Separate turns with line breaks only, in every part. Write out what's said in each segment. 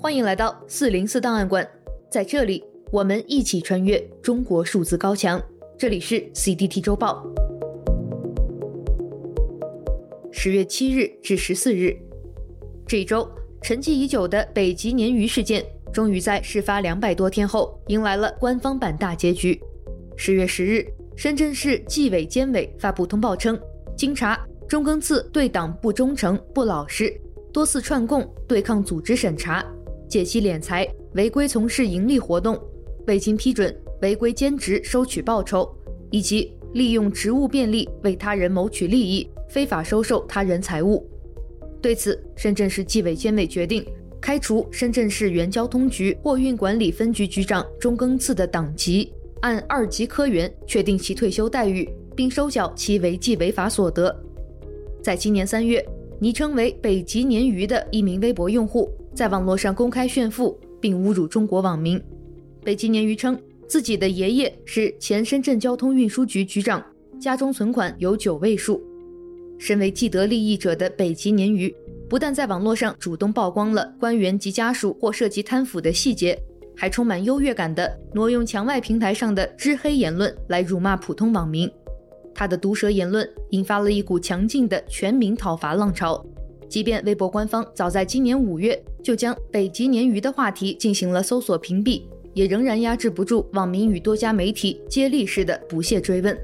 欢迎来到四零四档案馆，在这里我们一起穿越中国数字高墙。这里是 CDT 周报。十月七日至十四日，这一周沉寂已久的北极鲶鱼事件，终于在事发两百多天后迎来了官方版大结局。十月十日，深圳市纪委监委发布通报称，经查，中庚次对党不忠诚、不老实，多次串供、对抗组织审查。借机敛财、违规从事营利活动、未经批准违规兼职收取报酬，以及利用职务便利为他人谋取利益、非法收受他人财物。对此，深圳市纪委监委决定开除深圳市原交通局货运管理分局局长钟庚次的党籍，按二级科员确定其退休待遇，并收缴其违纪违法所得。在今年三月，昵称为“北极鲶鱼”的一名微博用户。在网络上公开炫富并侮辱中国网民，北极鲶鱼称自己的爷爷是前深圳交通运输局局长，家中存款有九位数。身为既得利益者的北极鲶鱼，不但在网络上主动曝光了官员及家属或涉及贪腐的细节，还充满优越感地挪用墙外平台上的知黑言论来辱骂普通网民。他的毒舌言论引发了一股强劲的全民讨伐浪潮。即便微博官方早在今年五月就将北极鲶鱼的话题进行了搜索屏蔽，也仍然压制不住网民与多家媒体接力式的不懈追问。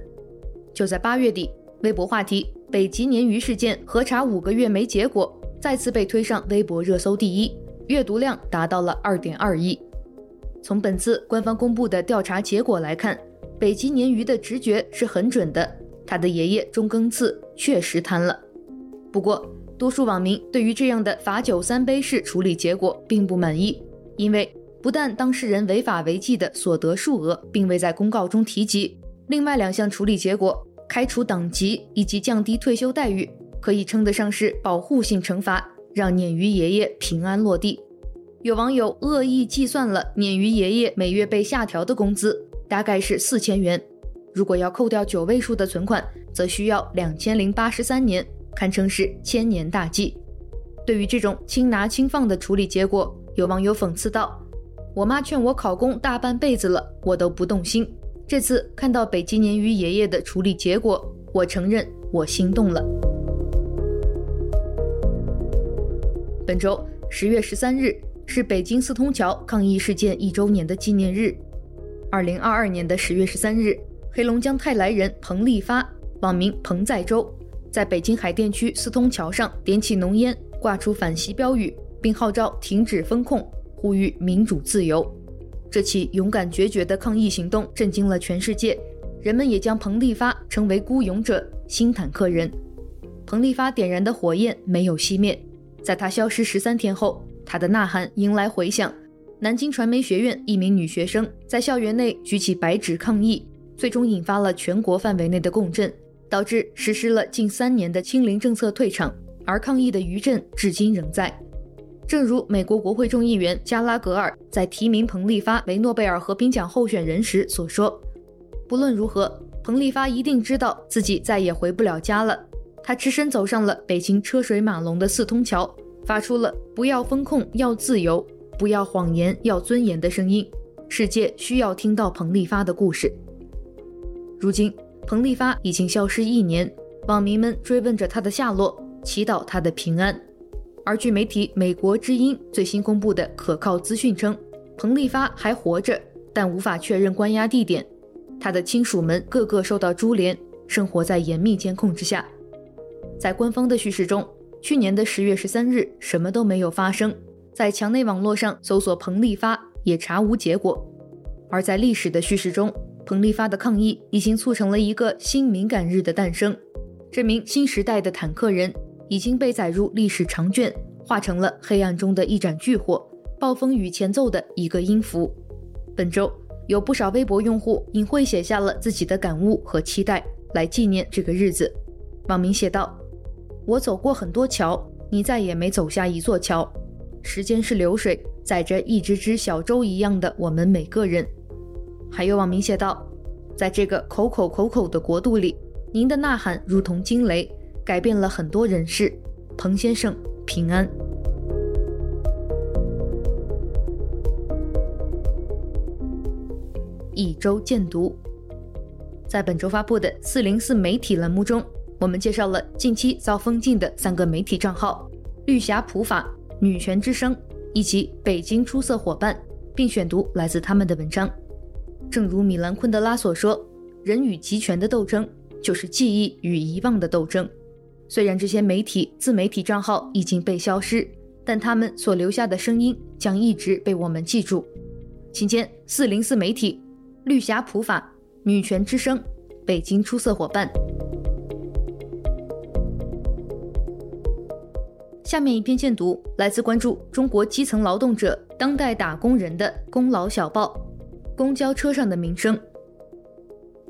就在八月底，微博话题“北极鲶鱼事件核查五个月没结果”再次被推上微博热搜第一，阅读量达到了二点二亿。从本次官方公布的调查结果来看，北极鲶鱼的直觉是很准的，他的爷爷中庚次确实贪了。不过，多数网民对于这样的罚酒三杯式处理结果并不满意，因为不但当事人违法违纪的所得数额并未在公告中提及，另外两项处理结果开除党籍以及降低退休待遇，可以称得上是保护性惩罚，让鲶鱼爷爷平安落地。有网友恶意计算了鲶鱼爷爷每月被下调的工资，大概是四千元，如果要扣掉九位数的存款，则需要两千零八十三年。堪称是千年大计。对于这种轻拿轻放的处理结果，有网友讽刺道：“我妈劝我考公大半辈子了，我都不动心。这次看到北极鲶鱼爷爷的处理结果，我承认我心动了。”本周十月十三日是北京四通桥抗议事件一周年的纪念日。二零二二年的十月十三日，黑龙江泰来人彭立发，网名彭在洲。在北京海淀区四通桥上点起浓烟，挂出反习标语，并号召停止封控，呼吁民主自由。这起勇敢决绝的抗议行动震惊了全世界，人们也将彭丽发称为孤勇者、新坦克人。彭丽发点燃的火焰没有熄灭，在他消失十三天后，他的呐喊迎来回响。南京传媒学院一名女学生在校园内举起白纸抗议，最终引发了全国范围内的共振。导致实施了近三年的清零政策退场，而抗议的余震至今仍在。正如美国国会众议员加拉格尔在提名彭丽发为诺贝尔和平奖候选人时所说：“不论如何，彭丽发一定知道自己再也回不了家了。他只身走上了北京车水马龙的四通桥，发出了‘不要封控，要自由；不要谎言，要尊严’的声音。世界需要听到彭丽发的故事。如今。”彭丽发已经消失一年，网民们追问着他的下落，祈祷他的平安。而据媒体《美国之音》最新公布的可靠资讯称，彭丽发还活着，但无法确认关押地点。他的亲属们个个受到株连，生活在严密监控之下。在官方的叙事中，去年的十月十三日什么都没有发生，在墙内网络上搜索彭丽发也查无结果。而在历史的叙事中，彭丽发的抗议已经促成了一个新敏感日的诞生，这名新时代的坦克人已经被载入历史长卷，化成了黑暗中的一盏巨火，暴风雨前奏的一个音符。本周有不少微博用户隐晦写下了自己的感悟和期待，来纪念这个日子。网民写道：“我走过很多桥，你再也没走下一座桥。时间是流水，载着一只只小舟一样的我们每个人。”还有网民写道：“在这个口口口口的国度里，您的呐喊如同惊雷，改变了很多人事。彭先生，平安。”一周见读，在本周发布的四零四媒体栏目中，我们介绍了近期遭封禁的三个媒体账号：绿霞普法、女权之声以及北京出色伙伴，并选读来自他们的文章。正如米兰昆德拉所说：“人与集权的斗争，就是记忆与遗忘的斗争。”虽然这些媒体自媒体账号已经被消失，但他们所留下的声音将一直被我们记住。请见四零四媒体。绿霞普法、女权之声、北京出色伙伴。下面一篇荐读来自关注中国基层劳动者、当代打工人的《工劳小报》。公交车上的名声。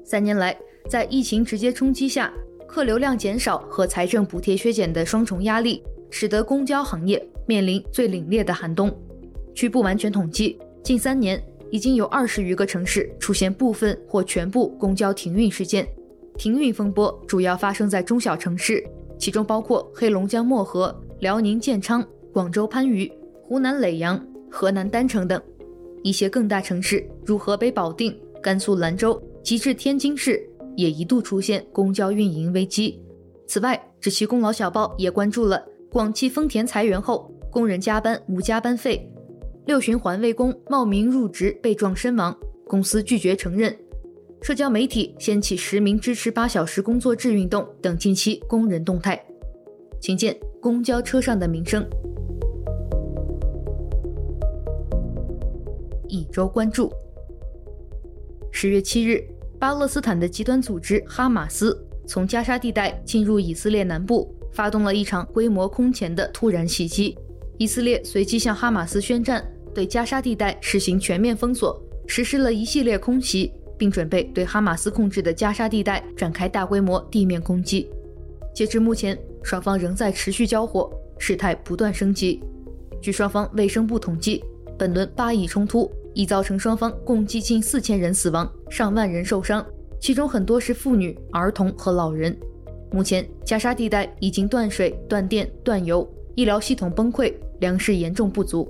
三年来，在疫情直接冲击下，客流量减少和财政补贴削减的双重压力，使得公交行业面临最凛冽的寒冬。据不完全统计，近三年。已经有二十余个城市出现部分或全部公交停运事件，停运风波主要发生在中小城市，其中包括黑龙江漠河、辽宁建昌、广州番禺、湖南耒阳、河南郸城等。一些更大城市如河北保定、甘肃兰州，及至天津市，也一度出现公交运营危机。此外，这期功劳小报也关注了广汽丰田裁员后，工人加班无加班费。六旬环卫工冒名入职被撞身亡，公司拒绝承认。社交媒体掀起实名支持八小时工作制运动等近期工人动态。请见公交车上的名声。一周关注。十月七日，巴勒斯坦的极端组织哈马斯从加沙地带进入以色列南部，发动了一场规模空前的突然袭击。以色列随即向哈马斯宣战。对加沙地带实行全面封锁，实施了一系列空袭，并准备对哈马斯控制的加沙地带展开大规模地面攻击。截至目前，双方仍在持续交火，事态不断升级。据双方卫生部统计，本轮巴以冲突已造成双方共计近四千人死亡，上万人受伤，其中很多是妇女、儿童和老人。目前，加沙地带已经断水、断电、断油，医疗系统崩溃，粮食严重不足。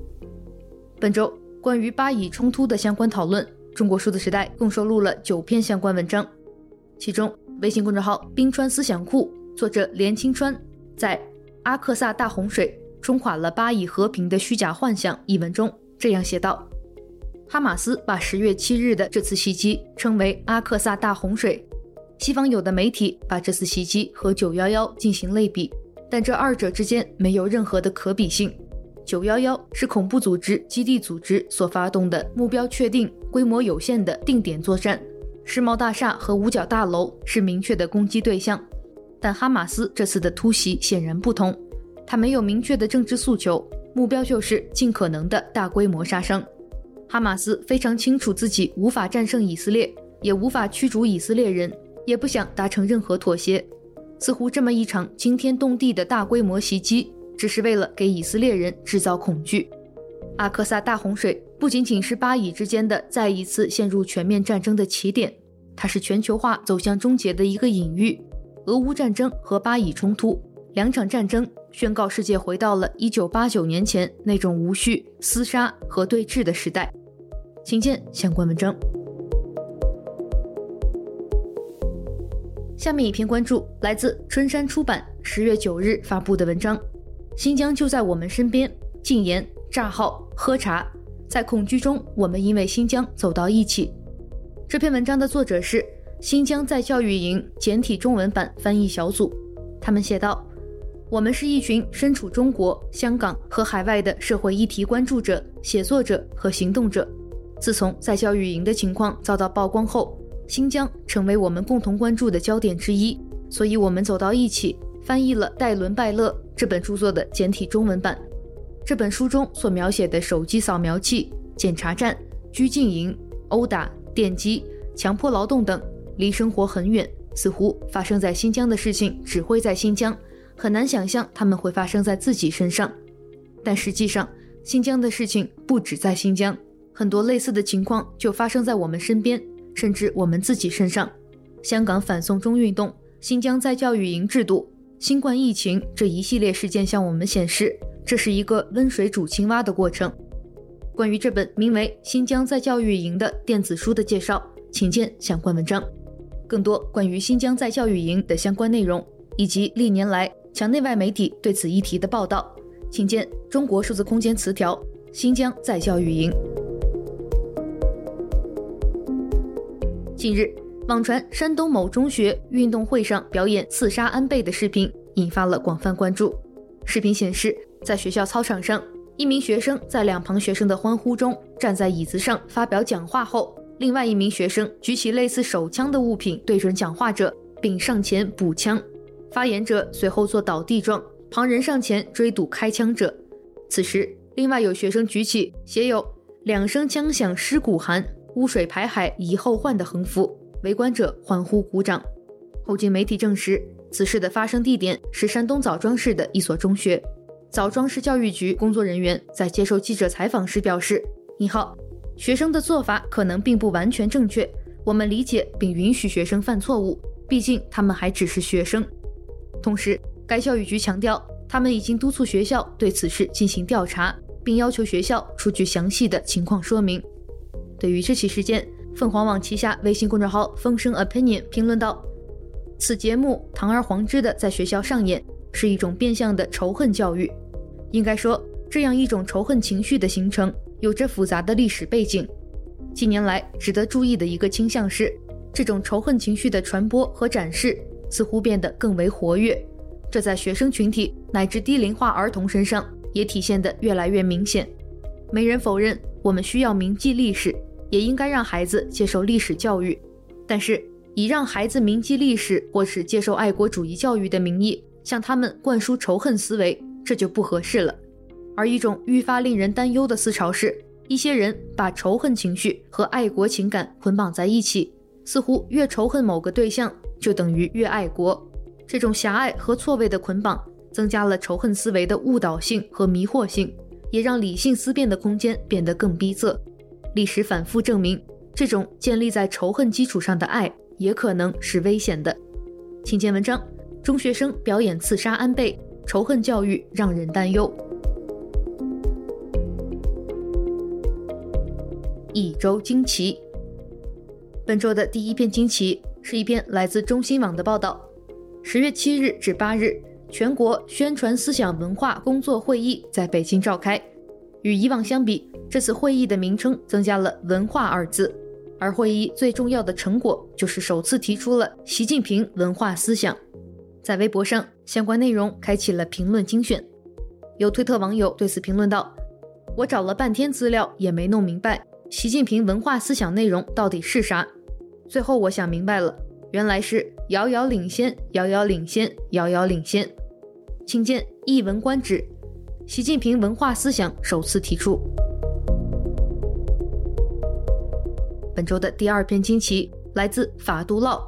本周关于巴以冲突的相关讨论，中国数字时代共收录了九篇相关文章。其中，微信公众号“冰川思想库”作者连清川在《阿克萨大洪水冲垮了巴以和平的虚假幻想》一文中这样写道：“哈马斯把十月七日的这次袭击称为‘阿克萨大洪水’，西方有的媒体把这次袭击和九幺幺进行类比，但这二者之间没有任何的可比性。”九幺幺是恐怖组织基地组织所发动的目标确定、规模有限的定点作战，世贸大厦和五角大楼是明确的攻击对象。但哈马斯这次的突袭显然不同，他没有明确的政治诉求，目标就是尽可能的大规模杀伤。哈马斯非常清楚自己无法战胜以色列，也无法驱逐以色列人，也不想达成任何妥协。似乎这么一场惊天动地的大规模袭击。只是为了给以色列人制造恐惧。阿克萨大洪水不仅仅是巴以之间的再一次陷入全面战争的起点，它是全球化走向终结的一个隐喻。俄乌战争和巴以冲突两场战争宣告世界回到了一九八九年前那种无序、厮杀和对峙的时代。请见相关文章。下面一篇关注来自春山出版十月九日发布的文章。新疆就在我们身边，禁言、炸号、喝茶，在恐惧中，我们因为新疆走到一起。这篇文章的作者是新疆在教育营简体中文版翻译小组。他们写道：“我们是一群身处中国、香港和海外的社会议题关注者、写作者和行动者。自从在教育营的情况遭到曝光后，新疆成为我们共同关注的焦点之一，所以我们走到一起。”翻译了戴伦·拜勒这本著作的简体中文版。这本书中所描写的手机扫描器、检查站、拘禁营、殴打、电击、强迫劳动等，离生活很远，似乎发生在新疆的事情只会在新疆，很难想象他们会发生在自己身上。但实际上，新疆的事情不止在新疆，很多类似的情况就发生在我们身边，甚至我们自己身上。香港反送中运动、新疆再教育营制度、新冠疫情这一系列事件向我们显示，这是一个温水煮青蛙的过程。关于这本名为《新疆再教育营》的电子书的介绍，请见相关文章。更多关于新疆再教育营的相关内容，以及历年来墙内外媒体对此议题的报道，请见《中国数字空间词条：新疆再教育营》。近日，网传山东某中学运动会上表演刺杀安倍的视频引发了广泛关注。视频显示，在学校操场上，一名学生在两旁学生的欢呼中站在椅子上发表讲话后，另外一名学生举起类似手枪的物品对准讲话者，并上前补枪。发言者随后做倒地状，旁人上前追堵开枪者。此时，另外有学生举起写有“两声枪响尸骨寒，污水排海以后患”的横幅，围观者欢呼鼓掌。后经媒体证实，此事的发生地点是山东枣庄市的一所中学。枣庄市教育局工作人员在接受记者采访时表示：“你好学生的做法可能并不完全正确，我们理解并允许学生犯错误，毕竟他们还只是学生。”同时，该教育局强调，他们已经督促学校对此事进行调查，并要求学校出具详细的情况说明。对于这起事件，凤凰网旗下微信公众号“风声 opinion” 评论道：“此节目堂而皇之的在学校上演，是一种变相的仇恨教育。”应该说，这样一种仇恨情绪的形成有着复杂的历史背景。近年来，值得注意的一个倾向是，这种仇恨情绪的传播和展示似乎变得更为活跃。这在学生群体乃至低龄化儿童身上也体现得越来越明显。没人否认，我们需要铭记历史，也应该让孩子接受历史教育。但是，以让孩子铭记历史或是接受爱国主义教育的名义，向他们灌输仇恨思维。这就不合适了，而一种愈发令人担忧的思潮是，一些人把仇恨情绪和爱国情感捆绑在一起，似乎越仇恨某个对象就等于越爱国。这种狭隘和错位的捆绑，增加了仇恨思维的误导性和迷惑性，也让理性思辨的空间变得更逼仄。历史反复证明，这种建立在仇恨基础上的爱也可能是危险的。请见文章：中学生表演刺杀安倍。仇恨教育让人担忧。一周惊奇，本周的第一篇惊奇是一篇来自中新网的报道。十月七日至八日，全国宣传思想文化工作会议在北京召开。与以往相比，这次会议的名称增加了“文化”二字，而会议最重要的成果就是首次提出了习近平文化思想。在微博上，相关内容开启了评论精选。有推特网友对此评论道：“我找了半天资料也没弄明白，习近平文化思想内容到底是啥。最后我想明白了，原来是遥遥领先，遥遥领先，遥遥领先。请见一文观止，习近平文化思想首次提出。”本周的第二篇惊奇来自法杜烙，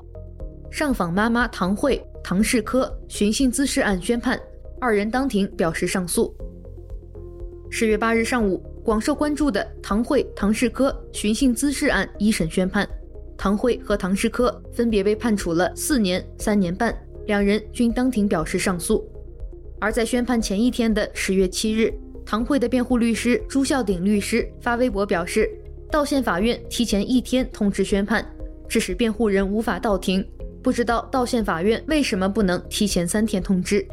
上访妈妈唐慧。唐世科寻衅滋事案宣判，二人当庭表示上诉。十月八日上午，广受关注的唐慧、唐世科寻衅滋事案一审宣判，唐慧和唐世科分别被判处了四年、三年半，两人均当庭表示上诉。而在宣判前一天的十月七日，唐慧的辩护律师朱孝鼎律师发微博表示，道县法院提前一天通知宣判，致使辩护人无法到庭。不知道道县法院为什么不能提前三天通知？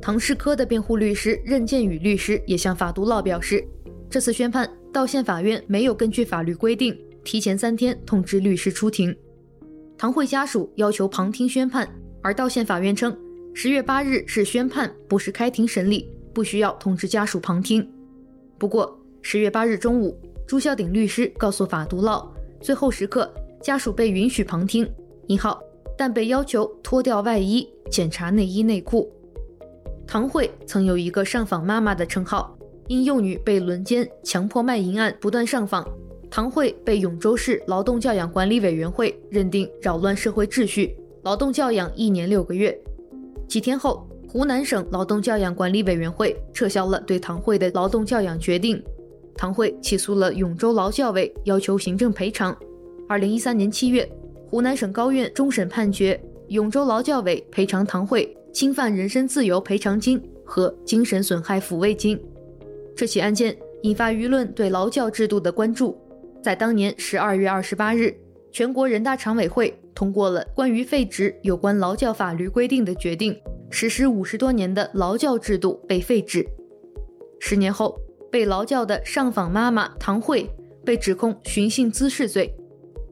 唐世科的辩护律师任建宇律师也向法杜烙表示，这次宣判道县法院没有根据法律规定提前三天通知律师出庭。唐慧家属要求旁听宣判，而道县法院称十月八日是宣判，不是开庭审理，不需要通知家属旁听。不过十月八日中午，朱孝鼎律师告诉法杜烙，最后时刻家属被允许旁听。一号。但被要求脱掉外衣，检查内衣内裤。唐慧曾有一个上访妈妈的称号，因幼女被轮奸、强迫卖淫案不断上访，唐慧被永州市劳动教养管理委员会认定扰乱社会秩序，劳动教养一年六个月。几天后，湖南省劳动教养管理委员会撤销了对唐慧的劳动教养决定，唐慧起诉了永州劳教委，要求行政赔偿。二零一三年七月，湖南省高院终审判决永州劳教委赔偿唐慧侵犯人身自由赔偿金和精神损害抚慰金。这起案件引发舆论对劳教制度的关注。在当年十二月二十八日，全国人大常委会通过了关于废止有关劳教法律规定的决定。实施五十多年的劳教制度被废止。十年后，被劳教的上访妈妈唐慧被指控寻衅滋事罪。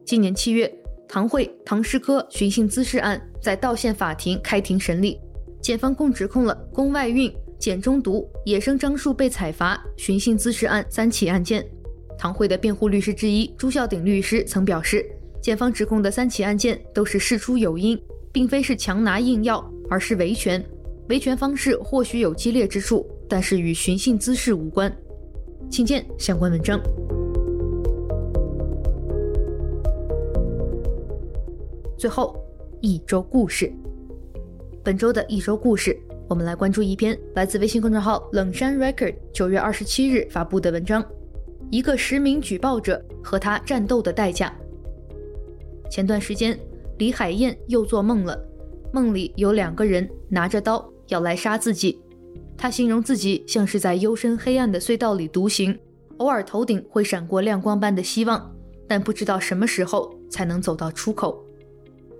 今年七月，唐慧、唐诗科寻衅滋事案在道县法庭开庭审理，检方共指控了宫外孕、碱中毒、野生樟树被采伐、寻衅滋事案三起案件。唐慧的辩护律师之一朱孝鼎律师曾表示，检方指控的三起案件都是事出有因，并非是强拿硬要。而是维权，维权方式或许有激烈之处，但是与寻衅滋事无关。请见相关文章。最后，一周故事。本周的一周故事，我们来关注一篇来自微信公众号冷山 Record 九月二十七日发布的文章：一个实名举报者和他战斗的代价。前段时间，李海燕又做梦了。梦里有两个人拿着刀要来杀自己，他形容自己像是在幽深黑暗的隧道里独行，偶尔头顶会闪过亮光般的希望，但不知道什么时候才能走到出口。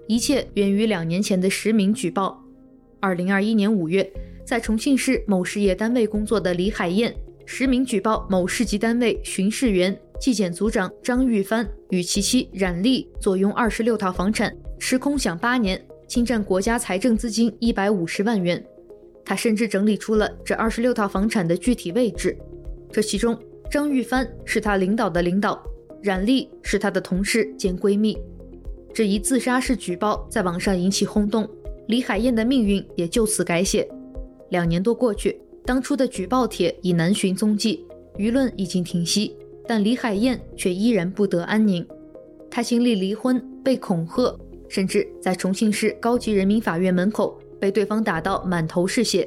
一切源于两年前的实名举报。二零二一年五月，在重庆市某事业单位工作的李海燕实名举报某市级单位巡视员、纪检组长张玉帆与其妻冉丽坐拥二十六套房产，吃空饷八年。侵占国家财政资金一百五十万元，他甚至整理出了这二十六套房产的具体位置。这其中，张玉帆是他领导的领导，冉丽是他的同事兼闺蜜。这一自杀式举报在网上引起轰动，李海燕的命运也就此改写。两年多过去，当初的举报帖已难寻踪迹，舆论已经停息，但李海燕却依然不得安宁。她经历离婚，被恐吓。甚至在重庆市高级人民法院门口被对方打到满头是血，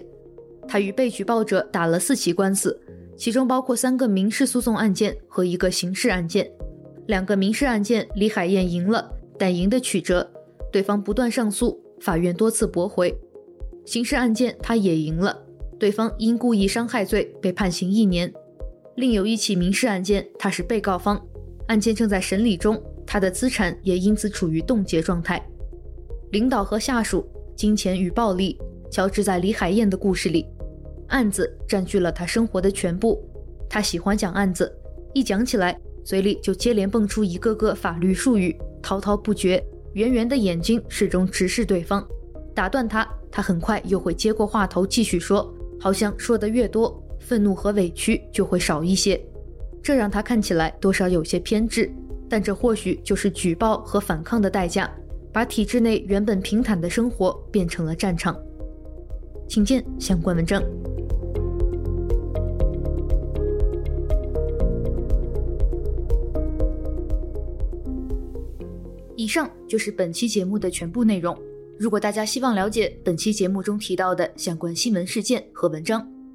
他与被举报者打了四起官司，其中包括三个民事诉讼案件和一个刑事案件。两个民事案件李海燕赢了，但赢得曲折，对方不断上诉，法院多次驳回。刑事案件他也赢了，对方因故意伤害罪被判刑一年。另有一起民事案件，他是被告方，案件正在审理中。他的资产也因此处于冻结状态。领导和下属、金钱与暴力交织在李海燕的故事里，案子占据了他生活的全部。他喜欢讲案子，一讲起来，嘴里就接连蹦出一个个法律术语，滔滔不绝。圆圆的眼睛始终直视对方，打断他，他很快又会接过话头继续说，好像说的越多，愤怒和委屈就会少一些。这让他看起来多少有些偏执。但这或许就是举报和反抗的代价，把体制内原本平坦的生活变成了战场。请见相关文章。以上就是本期节目的全部内容。如果大家希望了解本期节目中提到的相关新闻事件和文章，